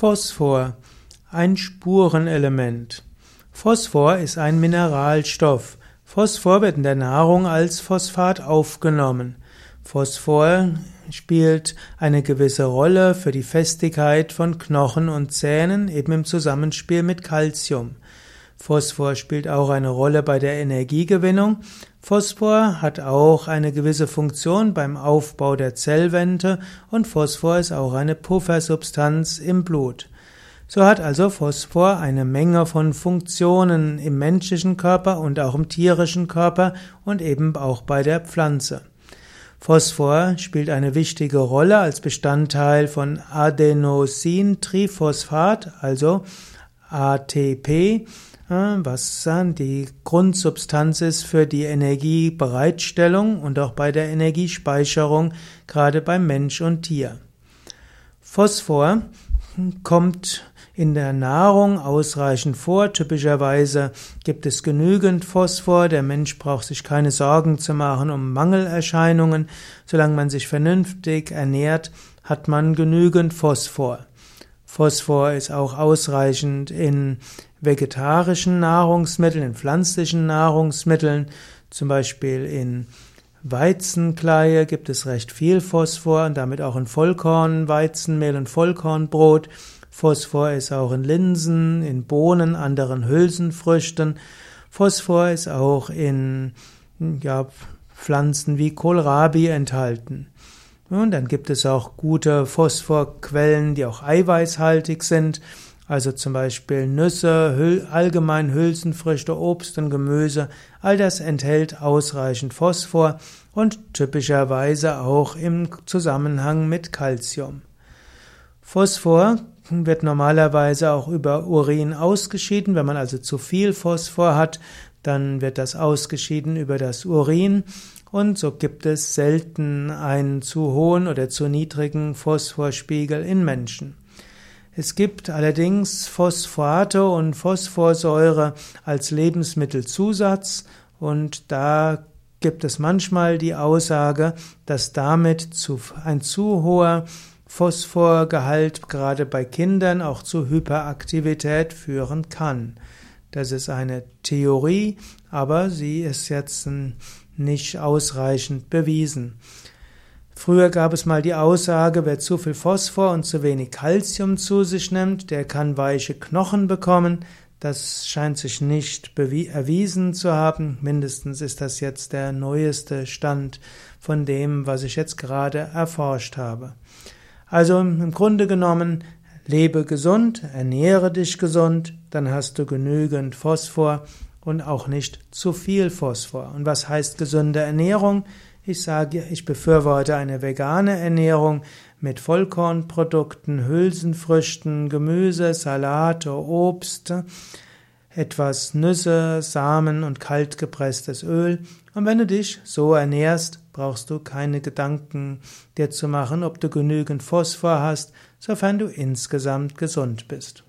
Phosphor, ein Spurenelement. Phosphor ist ein Mineralstoff. Phosphor wird in der Nahrung als Phosphat aufgenommen. Phosphor spielt eine gewisse Rolle für die Festigkeit von Knochen und Zähnen, eben im Zusammenspiel mit Calcium. Phosphor spielt auch eine Rolle bei der Energiegewinnung. Phosphor hat auch eine gewisse Funktion beim Aufbau der Zellwände und Phosphor ist auch eine Puffersubstanz im Blut. So hat also Phosphor eine Menge von Funktionen im menschlichen Körper und auch im tierischen Körper und eben auch bei der Pflanze. Phosphor spielt eine wichtige Rolle als Bestandteil von Adenosintriphosphat, also ATP, was die Grundsubstanz ist für die Energiebereitstellung und auch bei der Energiespeicherung, gerade beim Mensch und Tier. Phosphor kommt in der Nahrung ausreichend vor. Typischerweise gibt es genügend Phosphor. Der Mensch braucht sich keine Sorgen zu machen um Mangelerscheinungen. Solange man sich vernünftig ernährt, hat man genügend Phosphor. Phosphor ist auch ausreichend in vegetarischen Nahrungsmitteln, in pflanzlichen Nahrungsmitteln, zum Beispiel in Weizenkleie gibt es recht viel Phosphor und damit auch in Vollkornweizenmehl und Vollkornbrot. Phosphor ist auch in Linsen, in Bohnen, anderen Hülsenfrüchten. Phosphor ist auch in ja, Pflanzen wie Kohlrabi enthalten. Und dann gibt es auch gute Phosphorquellen, die auch eiweißhaltig sind. Also zum Beispiel Nüsse, Hüll, allgemein Hülsenfrüchte, Obst und Gemüse. All das enthält ausreichend Phosphor und typischerweise auch im Zusammenhang mit Calcium. Phosphor wird normalerweise auch über Urin ausgeschieden. Wenn man also zu viel Phosphor hat, dann wird das ausgeschieden über das Urin. Und so gibt es selten einen zu hohen oder zu niedrigen Phosphorspiegel in Menschen. Es gibt allerdings Phosphate und Phosphorsäure als Lebensmittelzusatz und da gibt es manchmal die Aussage, dass damit ein zu hoher Phosphorgehalt gerade bei Kindern auch zu Hyperaktivität führen kann. Das ist eine Theorie, aber sie ist jetzt nicht ausreichend bewiesen. Früher gab es mal die Aussage, wer zu viel Phosphor und zu wenig Calcium zu sich nimmt, der kann weiche Knochen bekommen. Das scheint sich nicht erwiesen zu haben. Mindestens ist das jetzt der neueste Stand von dem, was ich jetzt gerade erforscht habe. Also im Grunde genommen, lebe gesund, ernähre dich gesund, dann hast du genügend Phosphor und auch nicht zu viel Phosphor. Und was heißt gesunde Ernährung? Ich sage, ich befürworte eine vegane Ernährung mit Vollkornprodukten, Hülsenfrüchten, Gemüse, Salate, Obst, etwas Nüsse, Samen und kaltgepresstes Öl. Und wenn du dich so ernährst, brauchst du keine Gedanken dir zu machen, ob du genügend Phosphor hast, sofern du insgesamt gesund bist.